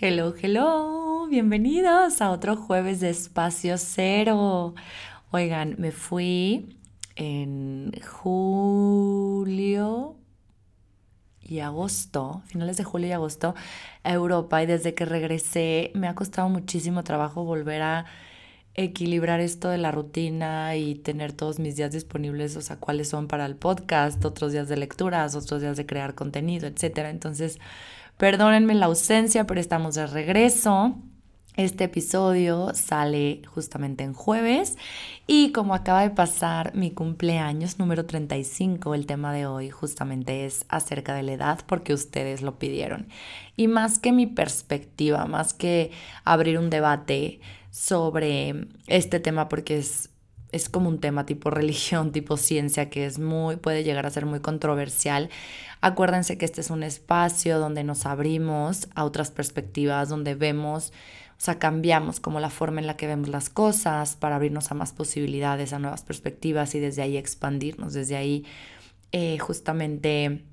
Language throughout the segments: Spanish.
Hello, hello, bienvenidos a otro jueves de Espacio Cero. Oigan, me fui en julio y agosto, finales de julio y agosto, a Europa y desde que regresé me ha costado muchísimo trabajo volver a equilibrar esto de la rutina y tener todos mis días disponibles, o sea, cuáles son para el podcast, otros días de lecturas, otros días de crear contenido, etcétera. Entonces, Perdónenme la ausencia, pero estamos de regreso. Este episodio sale justamente en jueves y como acaba de pasar mi cumpleaños número 35, el tema de hoy justamente es acerca de la edad porque ustedes lo pidieron. Y más que mi perspectiva, más que abrir un debate sobre este tema porque es es como un tema tipo religión, tipo ciencia, que es muy, puede llegar a ser muy controversial. Acuérdense que este es un espacio donde nos abrimos a otras perspectivas, donde vemos, o sea, cambiamos como la forma en la que vemos las cosas para abrirnos a más posibilidades, a nuevas perspectivas y desde ahí expandirnos, desde ahí eh, justamente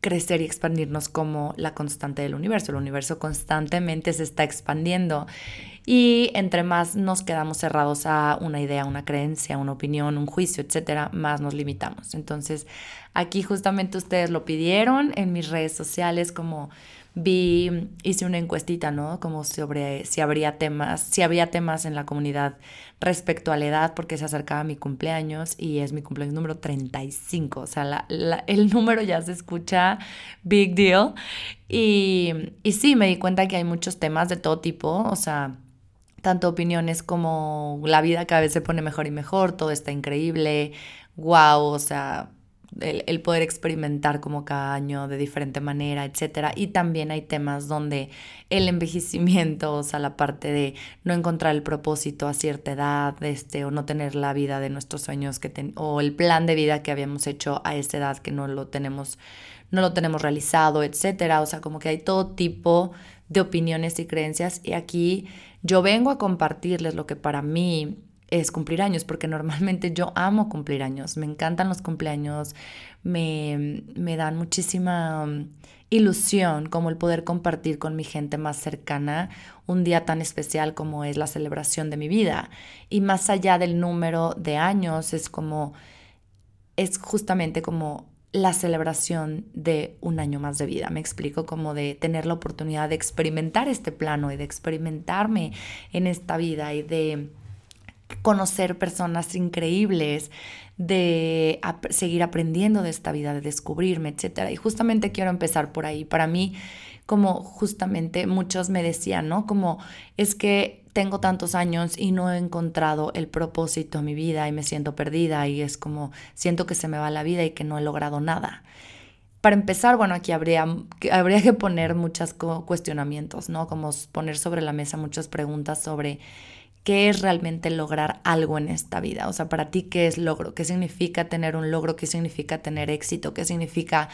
crecer y expandirnos como la constante del universo. El universo constantemente se está expandiendo y entre más nos quedamos cerrados a una idea, una creencia, una opinión, un juicio, etcétera, más nos limitamos. Entonces, aquí justamente ustedes lo pidieron en mis redes sociales como vi, hice una encuestita, ¿no? Como sobre si habría temas, si había temas en la comunidad respecto a la edad, porque se acercaba mi cumpleaños y es mi cumpleaños número 35. O sea, el número ya se escucha big deal. Y, y sí, me di cuenta que hay muchos temas de todo tipo, o sea, tanto opiniones como la vida cada vez se pone mejor y mejor, todo está increíble, wow, o sea, el, poder experimentar como cada año de diferente manera, etc. Y también hay temas donde el envejecimiento, o sea, la parte de no encontrar el propósito a cierta edad, este, o no tener la vida de nuestros sueños que o el plan de vida que habíamos hecho a esa edad que no lo tenemos, no lo tenemos realizado, etc. O sea, como que hay todo tipo de opiniones y creencias y aquí yo vengo a compartirles lo que para mí es cumplir años, porque normalmente yo amo cumplir años, me encantan los cumpleaños, me, me dan muchísima um, ilusión como el poder compartir con mi gente más cercana un día tan especial como es la celebración de mi vida. Y más allá del número de años, es como, es justamente como la celebración de un año más de vida. Me explico como de tener la oportunidad de experimentar este plano y de experimentarme en esta vida y de conocer personas increíbles, de seguir aprendiendo de esta vida, de descubrirme, etc. Y justamente quiero empezar por ahí. Para mí, como justamente muchos me decían, ¿no? Como es que tengo tantos años y no he encontrado el propósito en mi vida y me siento perdida y es como siento que se me va la vida y que no he logrado nada. Para empezar, bueno, aquí habría, habría que poner muchos cuestionamientos, ¿no? Como poner sobre la mesa muchas preguntas sobre qué es realmente lograr algo en esta vida. O sea, para ti, ¿qué es logro? ¿Qué significa tener un logro? ¿Qué significa tener éxito? ¿Qué significa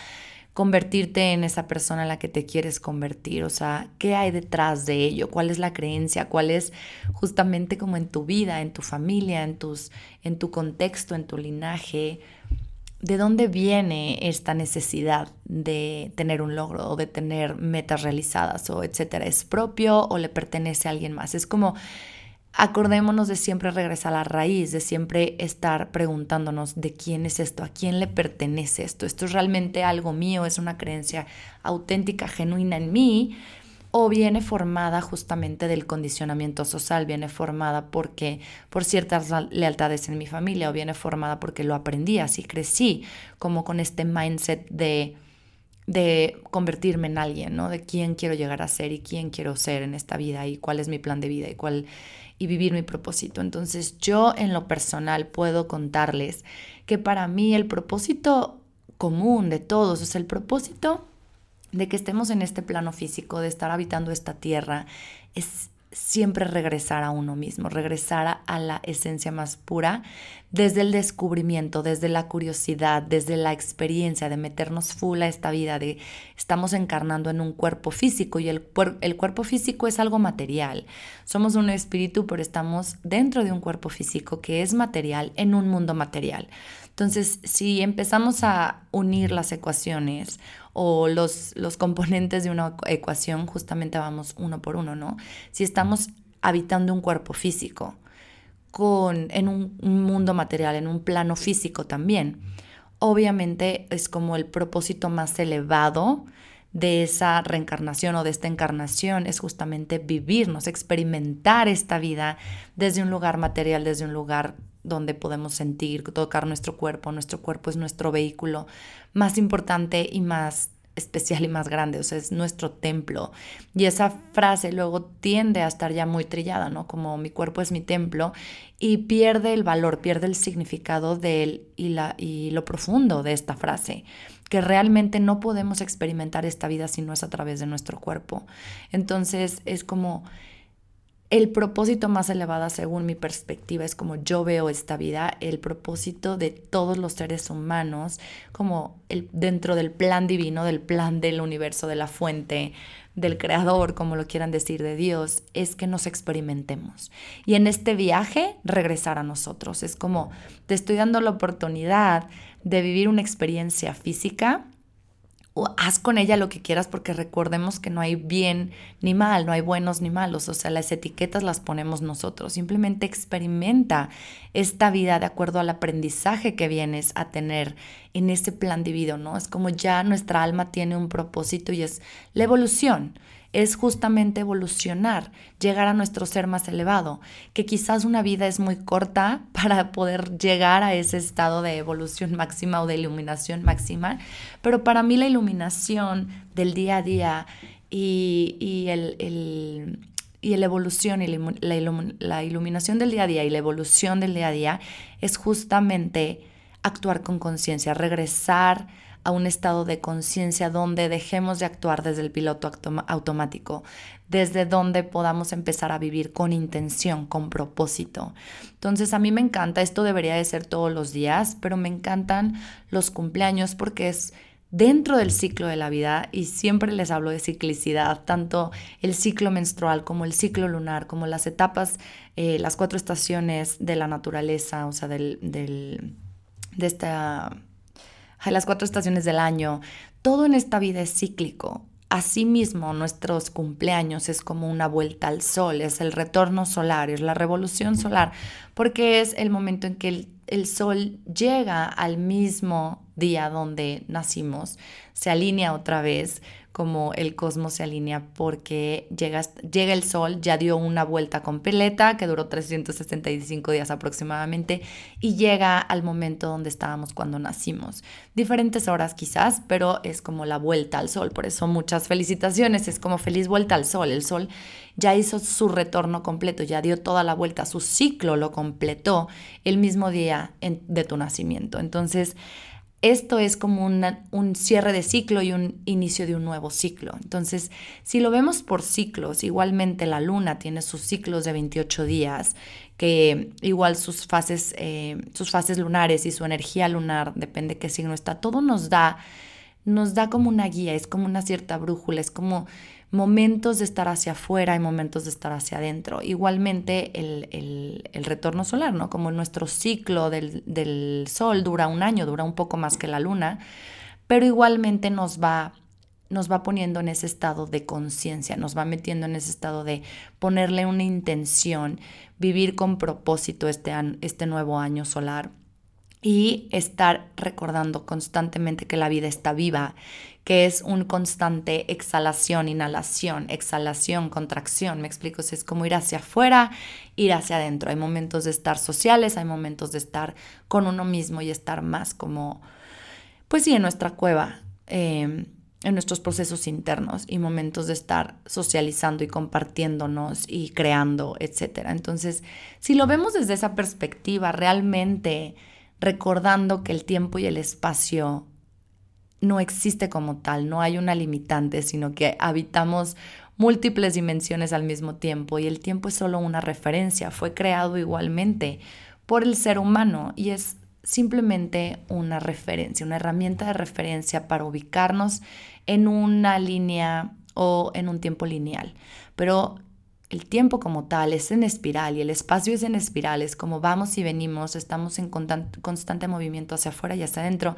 convertirte en esa persona en la que te quieres convertir? O sea, ¿qué hay detrás de ello? ¿Cuál es la creencia? ¿Cuál es justamente como en tu vida, en tu familia, en, tus, en tu contexto, en tu linaje? ¿De dónde viene esta necesidad de tener un logro o de tener metas realizadas o etcétera? ¿Es propio o le pertenece a alguien más? Es como acordémonos de siempre regresar a la raíz, de siempre estar preguntándonos de quién es esto, a quién le pertenece esto, esto es realmente algo mío, es una creencia auténtica, genuina en mí, o viene formada justamente del condicionamiento social, viene formada porque por ciertas lealtades en mi familia, o viene formada porque lo aprendí, así crecí, como con este mindset de de convertirme en alguien, ¿no? De quién quiero llegar a ser y quién quiero ser en esta vida y cuál es mi plan de vida y cuál y vivir mi propósito. Entonces yo en lo personal puedo contarles que para mí el propósito común de todos, es el propósito de que estemos en este plano físico, de estar habitando esta tierra, es siempre regresar a uno mismo, regresar a la esencia más pura desde el descubrimiento, desde la curiosidad, desde la experiencia de meternos full a esta vida, de estamos encarnando en un cuerpo físico y el, el cuerpo físico es algo material. Somos un espíritu, pero estamos dentro de un cuerpo físico que es material en un mundo material. Entonces, si empezamos a unir las ecuaciones o los, los componentes de una ecuación, justamente vamos uno por uno, ¿no? Si estamos habitando un cuerpo físico, con, en un, un mundo material, en un plano físico también, obviamente es como el propósito más elevado de esa reencarnación o de esta encarnación es justamente vivirnos, experimentar esta vida desde un lugar material, desde un lugar donde podemos sentir, tocar nuestro cuerpo. Nuestro cuerpo es nuestro vehículo más importante y más especial y más grande, o sea, es nuestro templo. Y esa frase luego tiende a estar ya muy trillada, ¿no? Como mi cuerpo es mi templo y pierde el valor, pierde el significado de él y, la, y lo profundo de esta frase, que realmente no podemos experimentar esta vida si no es a través de nuestro cuerpo. Entonces es como el propósito más elevado, según mi perspectiva, es como yo veo esta vida, el propósito de todos los seres humanos, como el, dentro del plan divino, del plan del universo, de la fuente, del creador, como lo quieran decir, de Dios, es que nos experimentemos. Y en este viaje, regresar a nosotros. Es como, te estoy dando la oportunidad de vivir una experiencia física haz con ella lo que quieras porque recordemos que no hay bien ni mal, no hay buenos ni malos, o sea, las etiquetas las ponemos nosotros. Simplemente experimenta esta vida de acuerdo al aprendizaje que vienes a tener en ese plan divino, ¿no? Es como ya nuestra alma tiene un propósito y es la evolución es justamente evolucionar, llegar a nuestro ser más elevado, que quizás una vida es muy corta para poder llegar a ese estado de evolución máxima o de iluminación máxima, pero para mí la iluminación del día a día y, el, y la evolución y la iluminación del día a día y la evolución del día a día es justamente actuar con conciencia, regresar a un estado de conciencia donde dejemos de actuar desde el piloto automático, desde donde podamos empezar a vivir con intención, con propósito. Entonces a mí me encanta, esto debería de ser todos los días, pero me encantan los cumpleaños porque es dentro del ciclo de la vida y siempre les hablo de ciclicidad, tanto el ciclo menstrual como el ciclo lunar, como las etapas, eh, las cuatro estaciones de la naturaleza, o sea, del, del, de esta las cuatro estaciones del año, todo en esta vida es cíclico. Asimismo, nuestros cumpleaños es como una vuelta al sol, es el retorno solar, es la revolución solar, porque es el momento en que el, el sol llega al mismo día donde nacimos, se alinea otra vez, como el cosmos se alinea porque llega, llega el sol, ya dio una vuelta completa que duró 365 días aproximadamente y llega al momento donde estábamos cuando nacimos. Diferentes horas quizás, pero es como la vuelta al sol, por eso muchas felicitaciones, es como feliz vuelta al sol, el sol ya hizo su retorno completo, ya dio toda la vuelta, su ciclo lo completó el mismo día de tu nacimiento. Entonces, esto es como un cierre de ciclo y un inicio de un nuevo ciclo. Entonces, si lo vemos por ciclos, igualmente la luna tiene sus ciclos de 28 días, que igual sus fases, eh, sus fases lunares y su energía lunar, depende qué signo está, todo nos da, nos da como una guía, es como una cierta brújula, es como momentos de estar hacia afuera y momentos de estar hacia adentro. Igualmente el, retorno solar, ¿no? Como nuestro ciclo del, del, sol dura un año, dura un poco más que la luna, pero igualmente nos va, nos va poniendo en ese estado de conciencia, nos va metiendo en ese estado de ponerle una intención, vivir con propósito este, este nuevo año solar y estar recordando constantemente que la vida está viva, que es un constante exhalación, inhalación, exhalación, contracción. Me explico, es como ir hacia afuera, ir hacia adentro. Hay momentos de estar sociales, hay momentos de estar con uno mismo y estar más como, pues sí, en nuestra cueva. Em, en nuestros procesos internos y momentos de estar socializando y compartiéndonos y creando, etc. Entonces, si lo vemos desde esa perspectiva, realmente recordando que el tiempo y el espacio no existe como tal, no hay una limitante, sino que habitamos múltiples dimensiones al mismo tiempo y el tiempo es solo una referencia, fue creado igualmente por el ser humano y es simplemente una referencia, una herramienta de referencia para ubicarnos en una línea o en un tiempo lineal. Pero el tiempo como tal es en espiral y el espacio es en espiral, es como vamos y venimos, estamos en constante movimiento hacia afuera y hacia adentro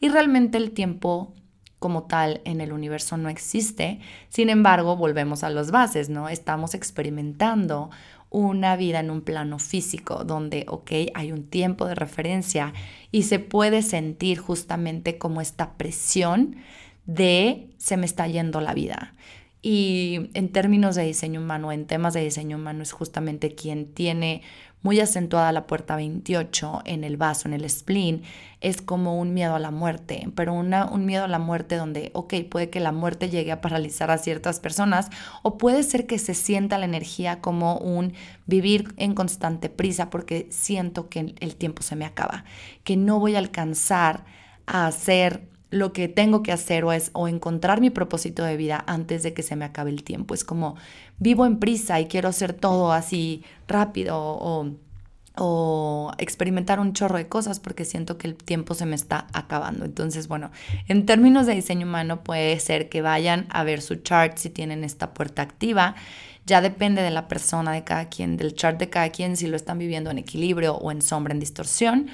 y realmente el tiempo como tal en el universo no existe. Sin embargo, volvemos a las bases, ¿no? Estamos experimentando una vida en un plano físico donde, ok, hay un tiempo de referencia y se puede sentir justamente como esta presión de se me está yendo la vida. Y en términos de diseño humano, en temas de diseño humano, es justamente quien tiene muy acentuada la puerta 28 en el vaso, en el spleen, es como un miedo a la muerte, pero una, un miedo a la muerte donde, ok, puede que la muerte llegue a paralizar a ciertas personas o puede ser que se sienta la energía como un vivir en constante prisa porque siento que el tiempo se me acaba, que no voy a alcanzar a hacer lo que tengo que hacer o es o encontrar mi propósito de vida antes de que se me acabe el tiempo. Es como vivo en prisa y quiero hacer todo así rápido o, o experimentar un chorro de cosas porque siento que el tiempo se me está acabando. Entonces, bueno, en términos de diseño humano puede ser que vayan a ver su chart si tienen esta puerta activa. Ya depende de la persona, de cada quien, del chart de cada quien, si lo están viviendo en equilibrio o en sombra, en distorsión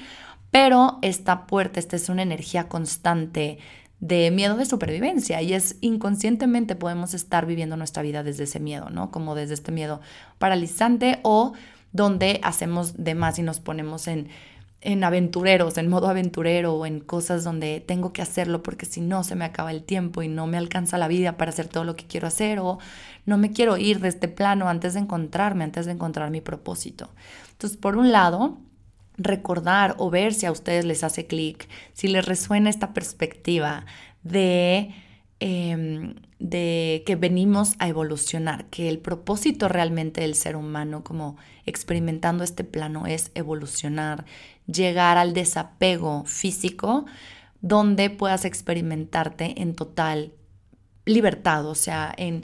pero esta puerta, esta es una energía constante de miedo de supervivencia y es inconscientemente podemos estar viviendo nuestra vida desde ese miedo, ¿no? Como desde este miedo paralizante o donde hacemos de más y nos ponemos en, en aventureros, en modo aventurero o en cosas donde tengo que hacerlo porque si no se me acaba el tiempo y no me alcanza la vida para hacer todo lo que quiero hacer o no me quiero ir de este plano antes de encontrarme, antes de encontrar mi propósito. Entonces, por un lado, recordar o ver si a ustedes les hace clic, si les resuena esta perspectiva de, em, de que venimos a evolucionar, que el propósito realmente del ser humano como experimentando este plano es evolucionar, llegar al desapego físico donde puedas experimentarte en total libertad, o sea, en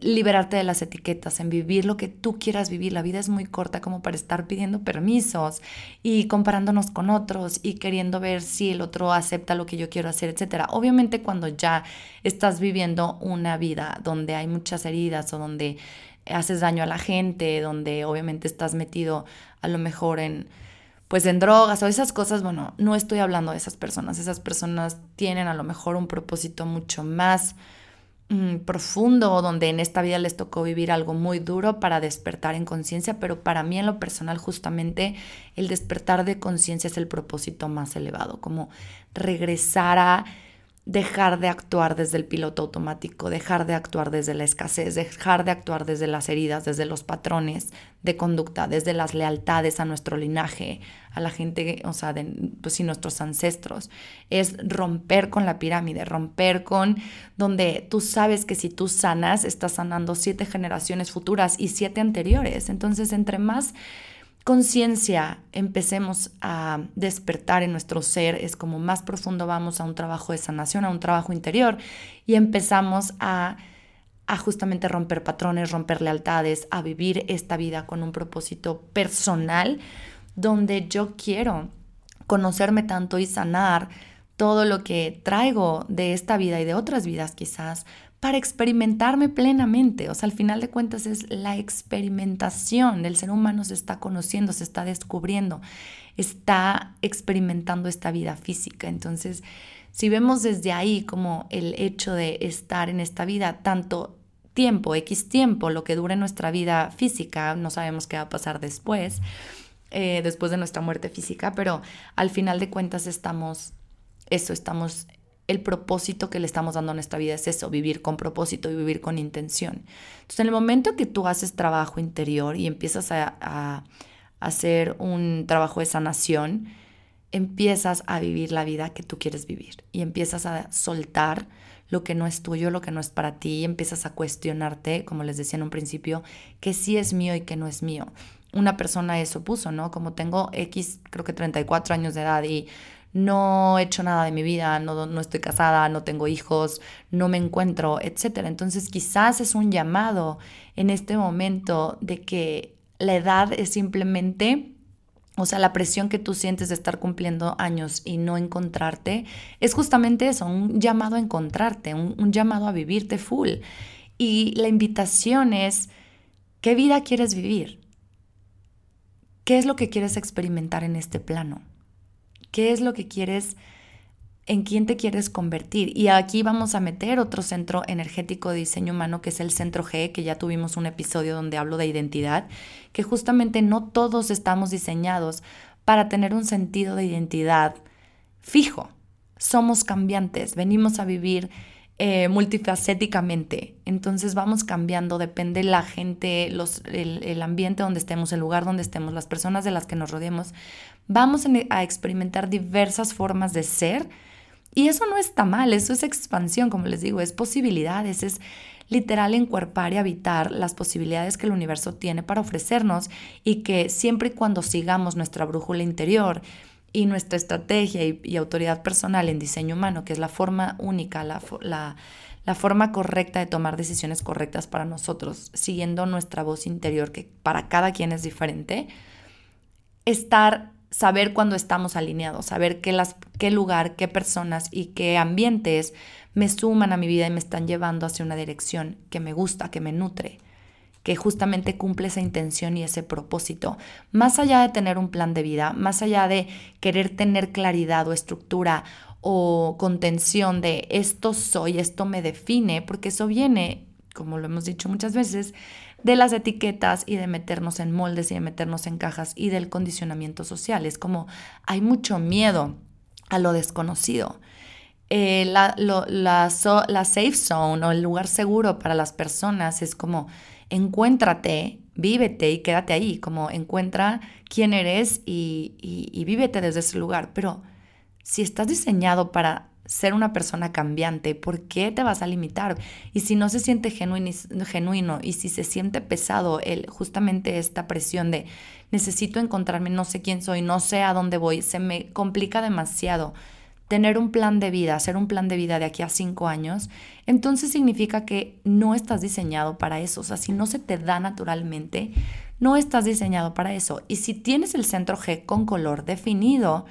liberarte de las etiquetas, en vivir lo que tú quieras vivir. La vida es muy corta como para estar pidiendo permisos y comparándonos con otros y queriendo ver si el otro acepta lo que yo quiero hacer, etc. Obviamente cuando ya estás viviendo una vida donde hay muchas heridas o donde haces daño a la gente, donde obviamente estás metido a lo mejor en pues en drogas o esas cosas, bueno, no estoy hablando de esas personas. Esas personas tienen a lo mejor un propósito mucho más Mm, profundo donde en esta vida les tocó vivir algo muy duro para despertar en conciencia, pero para mí en lo personal justamente el despertar de conciencia es el propósito más elevado, como regresar a dejar de actuar desde el piloto automático, dejar de actuar desde la escasez, dejar de actuar desde las heridas, desde los patrones de conducta, desde las lealtades a nuestro linaje, a la gente, o sea, de, pues sí, nuestros ancestros. Es romper con la pirámide, romper con donde tú sabes que si tú sanas, estás sanando siete generaciones futuras y siete anteriores. Entonces, entre más conciencia empecemos a despertar en nuestro ser, es como más profundo vamos a un trabajo de sanación, a un trabajo interior y empezamos a, a justamente romper patrones, romper lealtades, a vivir esta vida con un propósito personal donde yo quiero conocerme tanto y sanar todo lo que traigo de esta vida y de otras vidas quizás para experimentarme plenamente. O sea, al final de cuentas es la experimentación. El ser humano se está conociendo, se está descubriendo, está experimentando esta vida física. Entonces, si vemos desde ahí como el hecho de estar en esta vida, tanto tiempo, X tiempo, lo que dure nuestra vida física, no sabemos qué va a pasar después, eh, después de nuestra muerte física, pero al final de cuentas estamos, eso, estamos el propósito que le estamos dando a nuestra vida es eso, vivir con propósito y vivir con intención. Entonces, en el momento que tú haces trabajo interior y empiezas a, hacer un trabajo de sanación, empiezas a vivir la vida que tú quieres vivir y empiezas a soltar lo que no es tuyo, lo que no es para ti, y empiezas a cuestionarte, como les decía en un principio, que sí es mío y que no es mío. Una persona eso puso, ¿no? Como tengo X, creo que 34 años de edad y no he hecho nada de mi vida, no, no estoy casada, no tengo hijos, no me encuentro, etc. Entonces quizás es un llamado en este momento de que la edad es simplemente... O sea, la presión que tú sientes de estar cumpliendo años y no encontrarte es justamente eso, un llamado a encontrarte, un, un, llamado a vivirte full. Y la invitación es, ¿qué vida quieres vivir? ¿Qué es lo que quieres experimentar en este plano? ¿Qué es lo que quieres en quién te quieres convertir. Y aquí vamos a meter otro centro energético de diseño humano, que es el centro G, que ya tuvimos un episodio donde hablo de identidad, que justamente no todos estamos diseñados para tener un sentido de identidad fijo. Somos cambiantes, venimos a vivir eh, multifacéticamente. Entonces vamos cambiando, depende la gente, los, el, el, ambiente donde estemos, el lugar donde estemos, las personas de las que nos rodeemos. Vamos a experimentar diversas formas de ser y eso no está mal, eso es expansión, como les digo, es posibilidades, es literal encuerpar y habitar las posibilidades que el universo tiene para ofrecernos y que siempre y cuando sigamos nuestra brújula interior y nuestra estrategia y, autoridad personal en diseño humano, que es la forma única, la, la forma correcta de tomar decisiones correctas para nosotros, siguiendo nuestra voz interior, que para cada quien es diferente, estar saber cuándo estamos alineados, saber las, qué lugar, qué personas y qué ambientes me suman a mi vida y me están llevando hacia una dirección que me gusta, que me nutre, que justamente cumple esa intención y ese propósito. Más allá de tener un plan de vida, más allá de querer tener claridad o estructura o contención de esto soy, esto me define, porque eso viene, como lo hemos dicho muchas veces, de las etiquetas y de meternos en moldes y de meternos en cajas y del condicionamiento social. Es como hay mucho miedo a lo desconocido. Eh, la, la, safe zone o el lugar seguro para las personas es como encuéntrate, vívete y quédate ahí, como encuentra quién eres y, y, vívete desde ese lugar. Pero si estás diseñado para ser una persona cambiante, ¿por qué te vas a limitar? Y si no se siente genuino, genuino y si se siente pesado el, justamente esta presión de necesito encontrarme, no sé quién soy, no sé a dónde voy, se me complica demasiado tener un plan de vida, hacer un plan de vida de aquí a cinco años, entonces significa que no estás diseñado para eso. O sea, si no se te da naturalmente, no estás diseñado para eso. Y si tienes el centro G con color definido,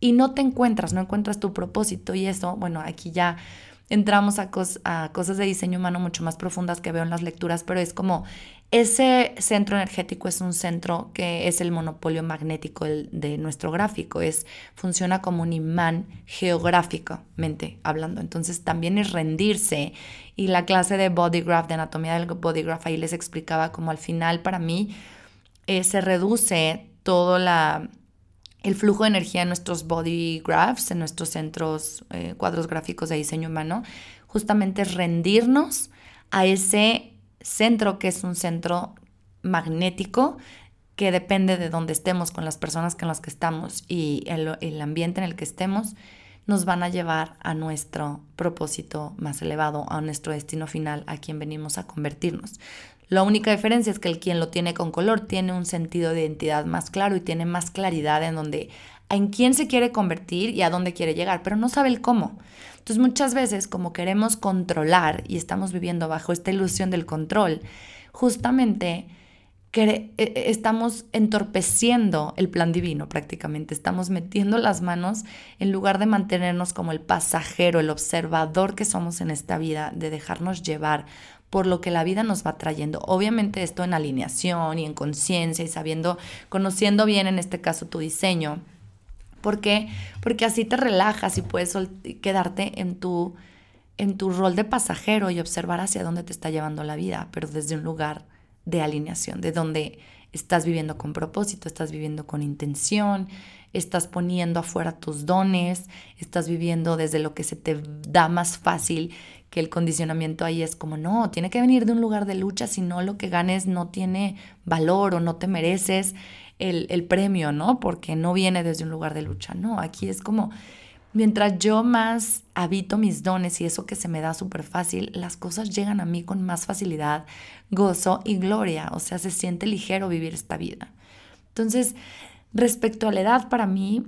y no te encuentras, no encuentras tu propósito y eso, bueno, aquí ya entramos a, a cosas de diseño humano mucho más profundas que veo en las lecturas, pero es como ese centro energético es un centro que es el monopolio magnético de nuestro gráfico, es, funciona como un imán geográficamente hablando. Entonces también es rendirse. Y la clase de body graph, de anatomía del body graph, ahí les explicaba como al final para mí eh, se reduce todo la, el flujo de energía en nuestros body graphs, en nuestros centros, eh, cuadros gráficos de diseño humano, justamente es rendirnos a ese centro que es un centro magnético que depende de dónde estemos, con las personas con las que estamos y el, el ambiente en el que estemos, nos van a llevar a nuestro propósito más elevado, a nuestro destino final, a quien venimos a convertirnos. La única diferencia es que el quien lo tiene con color tiene un sentido de identidad más claro y tiene más claridad en donde en quién se quiere convertir y a dónde quiere llegar, pero no sabe el cómo. Entonces muchas veces como queremos controlar y estamos viviendo bajo esta ilusión del control, justamente e, e, estamos entorpeciendo el plan divino prácticamente, estamos metiendo las manos en lugar de mantenernos como el pasajero, el observador que somos en esta vida, de dejarnos llevar por lo que la vida nos va trayendo. Obviamente esto en alineación y en conciencia y sabiendo, conociendo bien en este caso tu diseño. ¿Por qué? Porque así te relajas y puedes quedarte en tu, en tu rol de pasajero y observar hacia dónde te está llevando la vida, pero desde un lugar de alineación, de donde estás viviendo con propósito, estás viviendo con intención, estás poniendo afuera tus dones, estás viviendo desde lo que se te da más fácil, que el condicionamiento ahí es como, no, tiene que venir de un lugar de lucha, si no lo que ganes no tiene valor o no te mereces el, el premio, ¿no? Porque no viene desde un lugar de lucha, no, aquí es como, mientras yo más habito mis dones y eso que se me da súper fácil, las cosas llegan a mí con más facilidad, gozo y gloria, o sea, se siente ligero vivir esta vida. Entonces, Respecto a la edad, para mí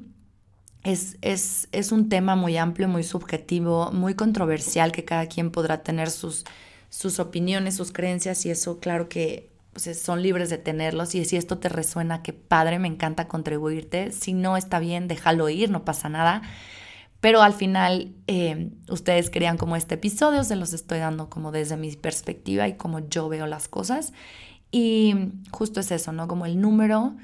es, es, es, un tema muy amplio, muy subjetivo, muy controversial, que cada quien podrá tener sus, sus opiniones, sus creencias, y eso claro que pues, son libres de tenerlos. Y si esto te resuena, qué padre, me encanta contribuirte. Si no está bien, déjalo ir, no pasa nada. Pero al final, eh, ustedes querían como este episodio, se los estoy dando como desde mi perspectiva y como yo veo las cosas. Y justo es eso, ¿no? Como el número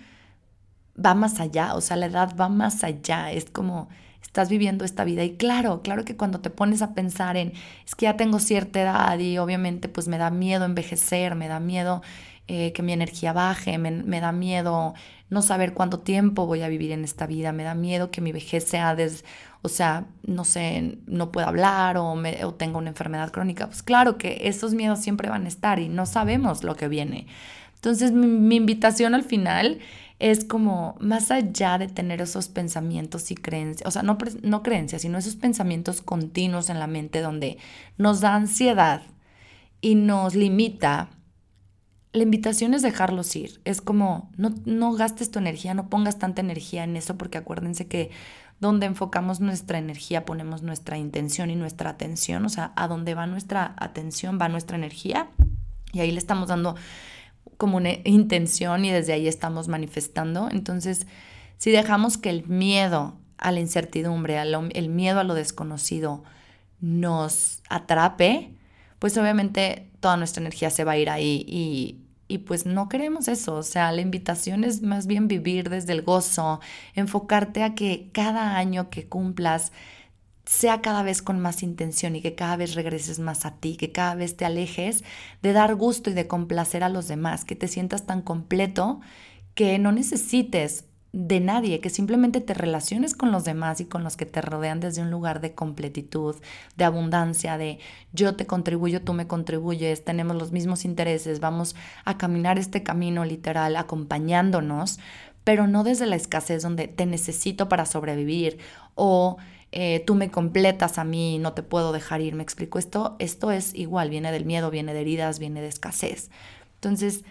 va más allá, o sea, la edad va más allá, es como estás viviendo esta vida. Y claro, claro que cuando te pones a pensar en, es que ya tengo cierta edad y obviamente pues me da miedo envejecer, me da miedo eh, que mi energía baje, me, da miedo no saber cuánto tiempo voy a vivir en esta vida, me da miedo que mi vejez sea, des, o sea, no sé, no pueda hablar o, me, o tenga una enfermedad crónica. Pues claro que esos miedos siempre van a estar y no sabemos lo que viene. Entonces mi invitación al final es como más allá de tener esos pensamientos y creencias, o sea, no, no creencias, sino esos pensamientos continuos en la mente donde nos da ansiedad y nos limita, la invitación es dejarlos ir. Es como, no, no gastes tu energía, no pongas tanta energía en eso, porque acuérdense que donde enfocamos nuestra energía ponemos nuestra intención y nuestra atención, o sea, a donde va nuestra atención va nuestra energía, y ahí le estamos dando como una intención y desde ahí estamos manifestando. Entonces, si dejamos que el miedo a la incertidumbre, el miedo a lo desconocido nos atrape, pues obviamente toda nuestra energía se va a ir ahí y, y pues no queremos eso. O sea, la invitación es más bien vivir desde el gozo, enfocarte a que cada año que cumplas sea cada vez con más intención y que cada vez regreses más a ti, que cada vez te alejes de dar gusto y de complacer a los demás, que te sientas tan completo que no necesites de nadie, que simplemente te relaciones con los demás y con los que te rodean desde un lugar de completitud, de abundancia, de yo te contribuyo, tú me contribuyes, tenemos los mismos intereses, vamos a caminar este camino literal acompañándonos, pero no desde la escasez donde te necesito para sobrevivir o eh, tú me completas a mí, no te puedo dejar ir, me explico, esto, esto es igual, viene del miedo, viene de heridas, viene de escasez. Entonces,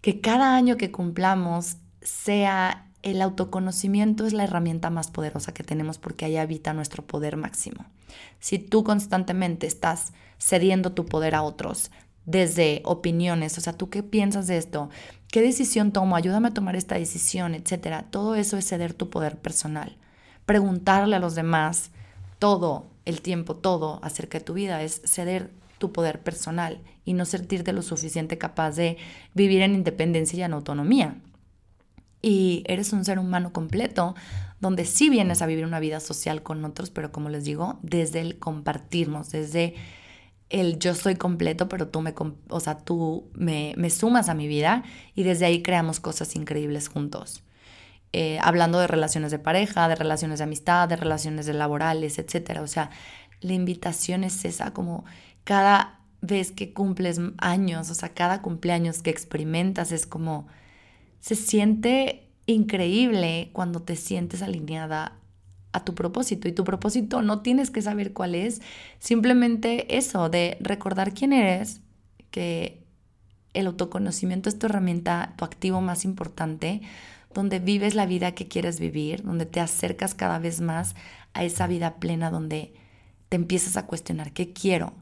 que cada año que cumplamos sea el autoconocimiento es la herramienta más poderosa que tenemos porque ahí habita nuestro poder máximo. Si tú constantemente estás cediendo tu poder a otros desde opiniones, o sea, ¿tú qué piensas de esto? ¿Qué decisión tomo? Ayúdame a tomar esta decisión, etcétera. Todo eso es ceder tu poder personal preguntarle a los demás todo el tiempo, todo acerca de tu vida, es ceder tu poder personal y no sentirte lo suficiente capaz de vivir en independencia y en autonomía. Y eres un ser humano completo donde sí vienes a vivir una vida social con otros, pero como les digo, desde el compartirnos, desde el yo soy completo, pero tú me, o sea, tú me, me sumas a mi vida y desde ahí creamos cosas increíbles juntos. Eh, hablando de relaciones de pareja, de relaciones de amistad, de relaciones de laborales, etc. O sea, la invitación es esa, como cada vez que cumples años, o sea, cada cumpleaños que experimentas es como, se siente increíble cuando te sientes alineada a tu propósito y tu propósito no tienes que saber cuál es, simplemente eso de recordar quién eres, que el autoconocimiento es tu herramienta, tu activo más importante, donde vives la vida que quieres vivir, donde te acercas cada vez más a esa vida plena, donde te empiezas a cuestionar qué quiero.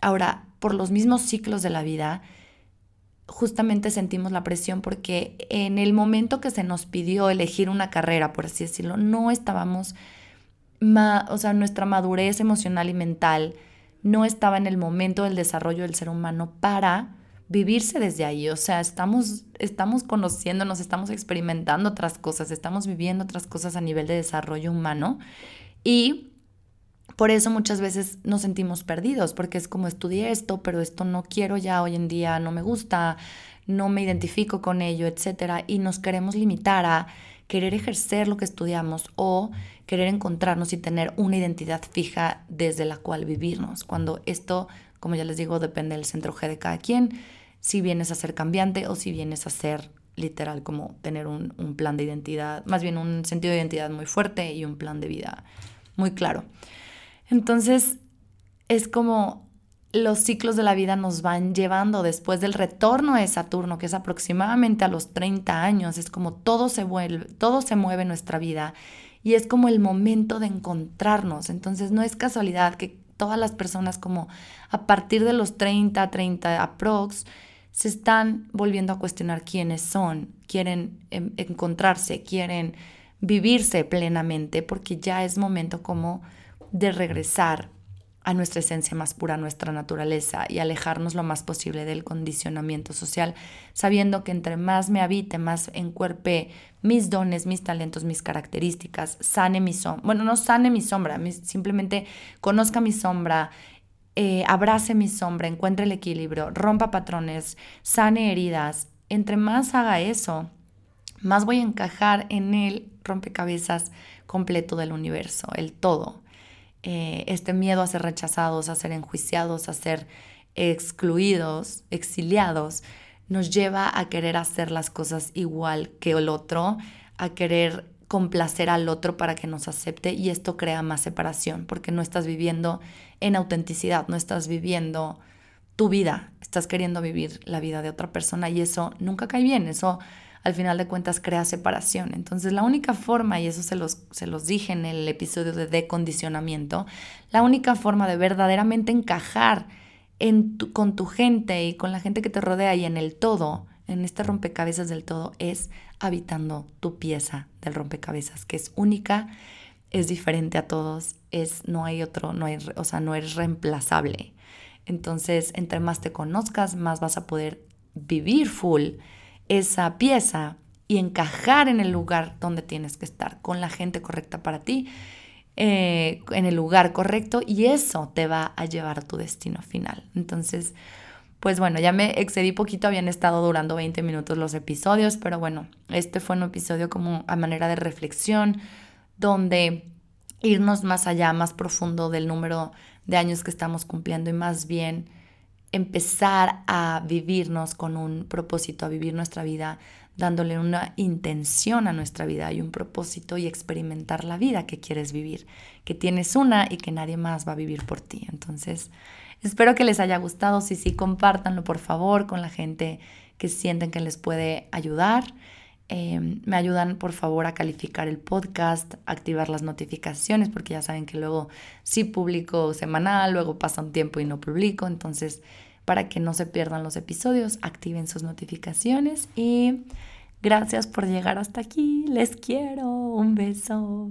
Ahora, por los mismos ciclos de la vida, justamente sentimos la presión porque en el momento que se nos pidió elegir una carrera, por así decirlo, no estábamos, o sea, nuestra madurez emocional y mental no estaba en el momento del desarrollo del ser humano para vivirse desde ahí. O sea, estamos, estamos conociéndonos, estamos experimentando otras cosas, estamos viviendo otras cosas a nivel de desarrollo humano y por eso muchas veces nos sentimos perdidos, porque es como estudié esto, pero esto no quiero ya hoy en día, no me gusta, no me identifico con ello, etcétera, y nos queremos limitar a querer ejercer lo que estudiamos o querer encontrarnos y tener una identidad fija desde la cual vivirnos, cuando esto, como ya les digo, depende del centro G de cada quien si vienes a ser cambiante o si vienes a ser literal como tener un, plan de identidad, más bien un sentido de identidad muy fuerte y un plan de vida muy claro. Entonces, es como los ciclos de la vida nos van llevando después del retorno de Saturno, que es aproximadamente a los 30 años, es como todo se vuelve, todo se mueve en nuestra vida y es como el momento de encontrarnos. Entonces, no es casualidad que todas las personas como a partir de los 30, 30 aprox, se están volviendo a cuestionar quiénes son, quieren em, encontrarse, quieren vivirse plenamente, porque ya es momento como de regresar a nuestra esencia más pura, a nuestra naturaleza y alejarnos lo más posible del condicionamiento social, sabiendo que entre más me habite, más encuerpe mis dones, mis talentos, mis características, sane mi sombra, bueno, no sane mi sombra, simplemente conozca mi sombra, eh, abrace mi sombra, encuentre el equilibrio, rompa patrones, sane heridas, entre más haga eso, más voy a encajar en el rompecabezas completo del universo, el todo. Eh, este miedo a ser rechazados, a ser enjuiciados, a ser excluidos, exiliados, nos lleva a querer hacer las cosas igual que el otro, a querer complacer al otro para que nos acepte y esto crea más separación porque no estás viviendo en autenticidad, no estás viviendo tu vida, estás queriendo vivir la vida de otra persona y eso nunca cae bien, eso al final de cuentas crea separación. Entonces la única forma, y eso se los, se los dije en el episodio de decondicionamiento, la única forma de verdaderamente encajar en con tu gente y con la gente que te rodea y en el todo, en este rompecabezas del todo, es habitando tu pieza del rompecabezas, que es única, es diferente a todos, es, no hay otro, no hay, o sea, no eres reemplazable. Entonces, entre más te conozcas, más vas a poder vivir full esa pieza y encajar en el lugar donde tienes que estar, con la gente correcta para ti, eh, en el lugar correcto y eso te va a llevar a tu destino final. Entonces, pues bueno, ya me excedí poquito, habían estado durando 20 minutos los episodios, pero bueno, este fue un episodio como a manera de reflexión, donde irnos más allá, más profundo del número de años que estamos cumpliendo y más bien empezar a vivirnos con un propósito, a vivir nuestra vida dándole una intención a nuestra vida y un propósito y experimentar la vida que quieres vivir, que tienes una y que nadie más va a vivir por ti. Entonces, espero que les haya gustado. Si sí, compártanlo por favor con la gente que sienten que les puede ayudar. Em, me ayudan por favor a calificar el podcast, activar las notificaciones, porque ya saben que luego sí publico semanal, luego pasa un tiempo y no publico. Entonces, para que no se pierdan los episodios, activen sus notificaciones y gracias por llegar hasta aquí. Les quiero. Un beso.